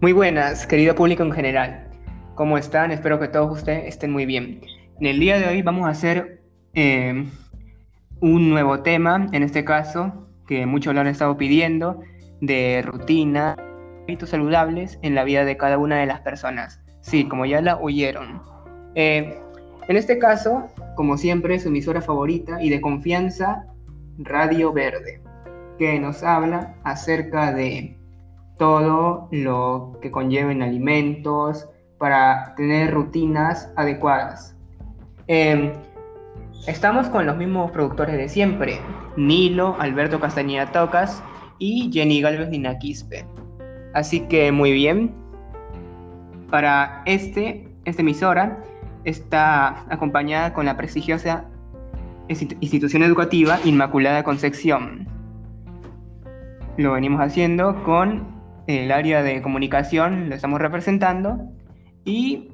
Muy buenas, querido público en general. ¿Cómo están? Espero que todos ustedes estén muy bien. En el día de hoy vamos a hacer eh, un nuevo tema, en este caso, que muchos lo han estado pidiendo, de rutina, hábitos saludables en la vida de cada una de las personas. Sí, como ya la oyeron. Eh, en este caso, como siempre, su emisora favorita y de confianza, Radio Verde, que nos habla acerca de todo lo que conlleven alimentos para tener rutinas adecuadas. Em, estamos con los mismos productores de siempre, Nilo, Alberto Castañeda Tocas y Jenny Galvez Nina Quispe. Así que muy bien, para este, esta emisora está acompañada con la prestigiosa institución educativa Inmaculada Concepción. Lo venimos haciendo con el área de comunicación, lo estamos representando y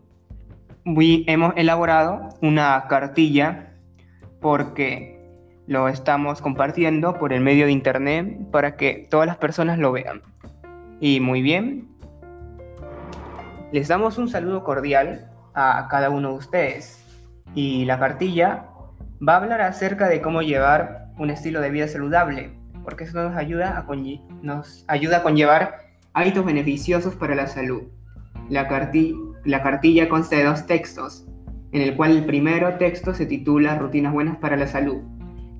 hemos elaborado una cartilla porque lo estamos compartiendo por el medio de internet para que todas las personas lo vean. Y muy bien, les damos un saludo cordial a cada uno de ustedes. Y la cartilla va a hablar acerca de cómo llevar un estilo de vida saludable, porque eso nos ayuda a, nos ayuda a conllevar Hábitos beneficiosos para la salud. La, la cartilla consta de dos textos, en el cual el primero texto se titula Rutinas buenas para la salud,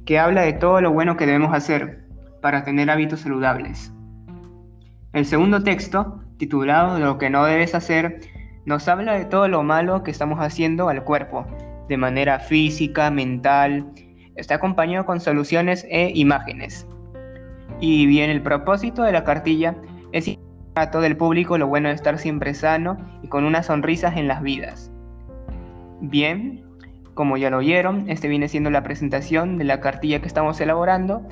que habla de todo lo bueno que debemos hacer para tener hábitos saludables. El segundo texto, titulado Lo que no debes hacer, nos habla de todo lo malo que estamos haciendo al cuerpo, de manera física, mental. Está acompañado con soluciones e imágenes. Y bien, el propósito de la cartilla a todo el público lo bueno de estar siempre sano y con unas sonrisas en las vidas. Bien, como ya lo oyeron, este viene siendo la presentación de la cartilla que estamos elaborando,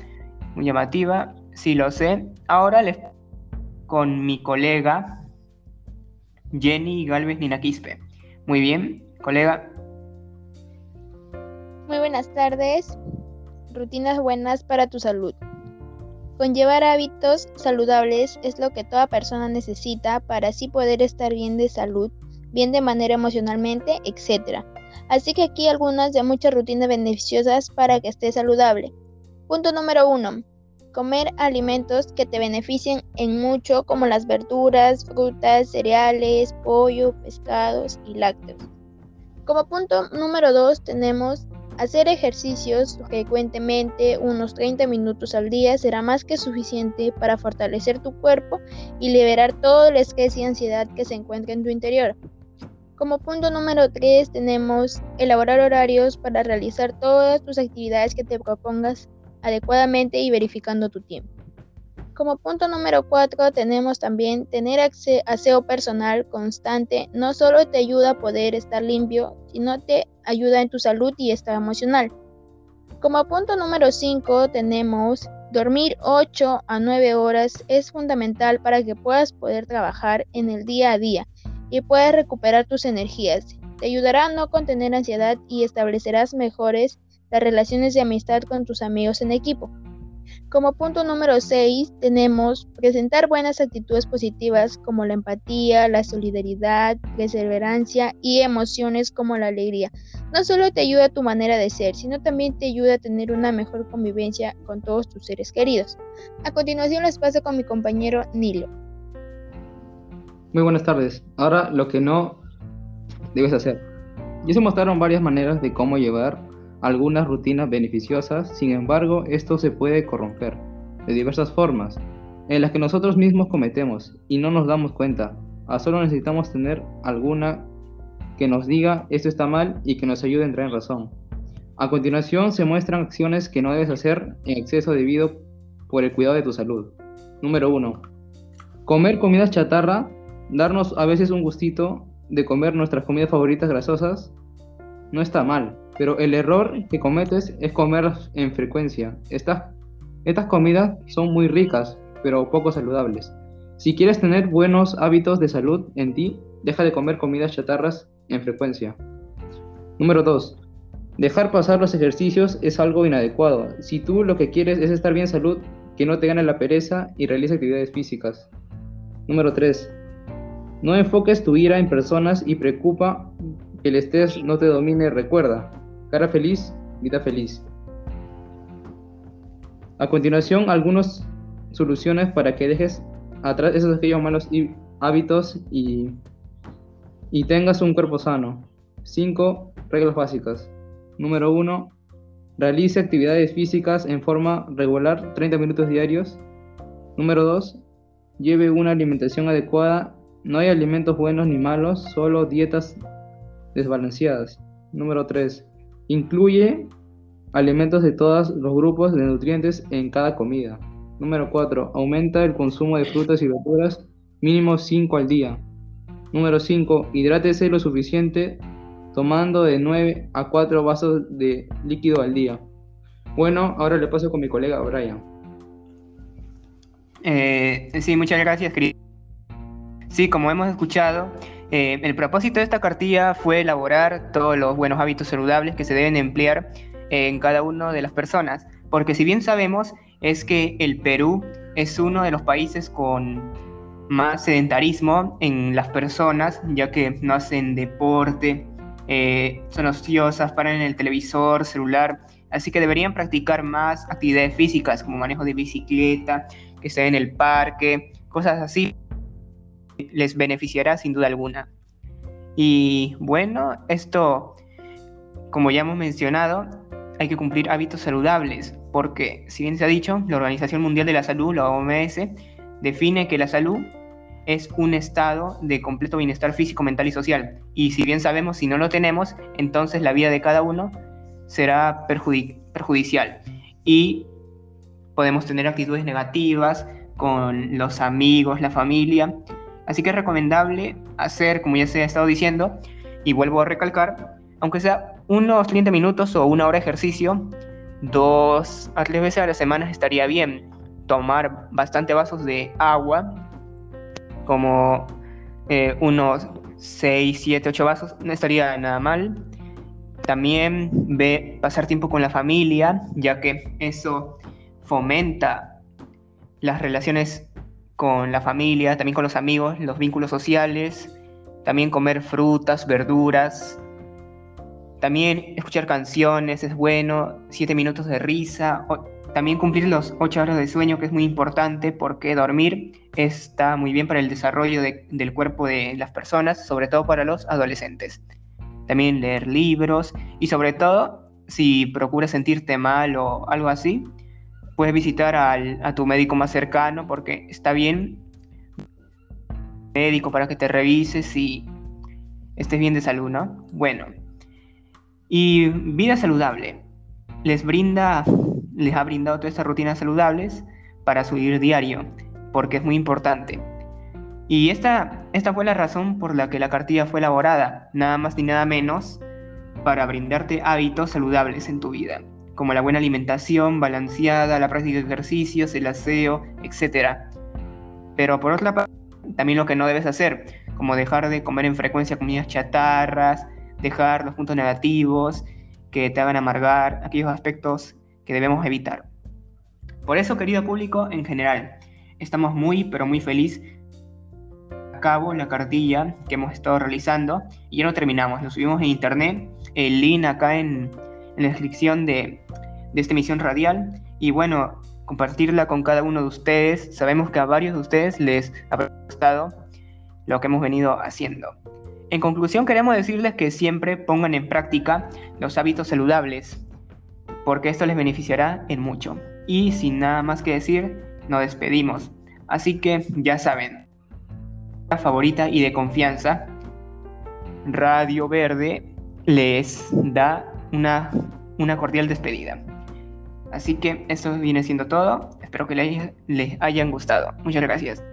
muy llamativa, sí lo sé. Ahora les con mi colega Jenny Galvez Ninaquispe. Muy bien, colega. Muy buenas tardes. Rutinas buenas para tu salud. Conllevar hábitos saludables es lo que toda persona necesita para así poder estar bien de salud, bien de manera emocionalmente, etc. Así que aquí algunas de muchas rutinas beneficiosas para que estés saludable. Punto número 1. Comer alimentos que te beneficien en mucho como las verduras, frutas, cereales, pollo, pescados y lácteos. Como punto número 2 tenemos Hacer ejercicios frecuentemente, unos 30 minutos al día, será más que suficiente para fortalecer tu cuerpo y liberar todo el estrés y ansiedad que se encuentra en tu interior. Como punto número 3 tenemos elaborar horarios para realizar todas tus actividades que te propongas adecuadamente y verificando tu tiempo. Como punto número 4 tenemos también tener aseo personal constante. No solo te ayuda a poder estar limpio, sino te ayuda en tu salud y estado emocional. Como punto número 5 tenemos dormir 8 a 9 horas es fundamental para que puedas poder trabajar en el día a día y puedas recuperar tus energías. Te ayudará a no contener ansiedad y establecerás mejores las relaciones de amistad con tus amigos en equipo. Como punto número 6 tenemos presentar buenas actitudes positivas como la empatía, la solidaridad, perseverancia y emociones como la alegría. No solo te ayuda a tu manera de ser, sino también te ayuda a tener una mejor convivencia con todos tus seres queridos. A continuación les paso con mi compañero Nilo. Muy buenas tardes. Ahora lo que no debes hacer. Ya se mostraron varias maneras de cómo llevar algunas rutinas beneficiosas, sin embargo, esto se puede corromper de diversas formas, en las que nosotros mismos cometemos y no nos damos cuenta. A solo necesitamos tener alguna que nos diga esto está mal y que nos ayude a entrar en razón. A continuación se muestran acciones que no debes hacer en exceso debido por el cuidado de tu salud. Número 1. Comer comidas chatarra, darnos a veces un gustito de comer nuestras comidas favoritas grasosas, no está mal, pero el error que cometes es comer en frecuencia. Estas, estas comidas son muy ricas, pero poco saludables. Si quieres tener buenos hábitos de salud en ti, deja de comer comidas chatarras en frecuencia. Número 2. Dejar pasar los ejercicios es algo inadecuado. Si tú lo que quieres es estar bien salud, que no te gane la pereza y realice actividades físicas. Número 3. No enfoques tu ira en personas y preocupa que el estrés no te domine. Recuerda, cara feliz, vida feliz. A continuación, algunas soluciones para que dejes atrás esos aquellos malos hábitos y, y tengas un cuerpo sano. 5 reglas básicas. Número 1. Realice actividades físicas en forma regular 30 minutos diarios. Número 2. Lleve una alimentación adecuada. No hay alimentos buenos ni malos, solo dietas desbalanceadas. Número 3. Incluye alimentos de todos los grupos de nutrientes en cada comida. Número 4. Aumenta el consumo de frutas y verduras mínimo 5 al día. Número 5. Hidrátese lo suficiente tomando de 9 a 4 vasos de líquido al día. Bueno, ahora le paso con mi colega Brian. Eh, sí, muchas gracias, Cris. Sí, como hemos escuchado, eh, el propósito de esta cartilla fue elaborar todos los buenos hábitos saludables que se deben emplear en cada una de las personas, porque si bien sabemos es que el Perú es uno de los países con más sedentarismo en las personas, ya que no hacen deporte, eh, son ociosas, paran en el televisor, celular, así que deberían practicar más actividades físicas como manejo de bicicleta, que estén en el parque, cosas así, les beneficiará sin duda alguna. Y bueno, esto, como ya hemos mencionado, hay que cumplir hábitos saludables, porque si bien se ha dicho, la Organización Mundial de la Salud, la OMS, define que la salud es un estado de completo bienestar físico, mental y social. Y si bien sabemos, si no lo tenemos, entonces la vida de cada uno será perjudicial. Y podemos tener actitudes negativas con los amigos, la familia. Así que es recomendable hacer, como ya se ha estado diciendo, y vuelvo a recalcar, aunque sea unos 30 minutos o una hora de ejercicio, dos a tres veces a la semana estaría bien. Tomar bastante vasos de agua como eh, unos 6, 7, 8 vasos, no estaría nada mal. También ve, pasar tiempo con la familia, ya que eso fomenta las relaciones con la familia, también con los amigos, los vínculos sociales, también comer frutas, verduras, también escuchar canciones es bueno, 7 minutos de risa, también cumplir los 8 horas de sueño, que es muy importante porque dormir está muy bien para el desarrollo del cuerpo de las personas, sobre todo para los adolescentes. También leer libros y sobre todo, si procuras sentirte mal o algo así, puedes visitar a tu médico más cercano porque está bien médico para que te revises y estés bien de salud, ¿no? Bueno. Y vida saludable. Les brinda les ha brindado todas estas rutinas saludables para su ir diario, porque es muy importante. Y esta, esta fue la razón por la que la cartilla fue elaborada, nada más ni nada menos, para brindarte hábitos saludables en tu vida, como la buena alimentación balanceada, la práctica de ejercicios, el aseo, etc. Pero por otra parte, también lo que no debes hacer, como dejar de comer en frecuencia comidas chatarras, dejar los puntos negativos que te hagan amargar, aquellos aspectos que debemos evitar. Por eso, querido público, en general, estamos muy, pero muy felices a cabo la cartilla que hemos estado realizando y ya no terminamos, lo subimos en internet, el link acá en, en la descripción de, de esta emisión radial y bueno, compartirla con cada uno de ustedes. Sabemos que a varios de ustedes les ha gustado lo que hemos venido haciendo. En conclusión, queremos decirles que siempre pongan en práctica los hábitos saludables, porque esto les beneficiará en mucho. Y sin nada más que decir, nos despedimos. Así que ya saben, la favorita y de confianza, Radio Verde les da una, una cordial despedida. Así que eso viene siendo todo. Espero que les, les hayan gustado. Muchas gracias.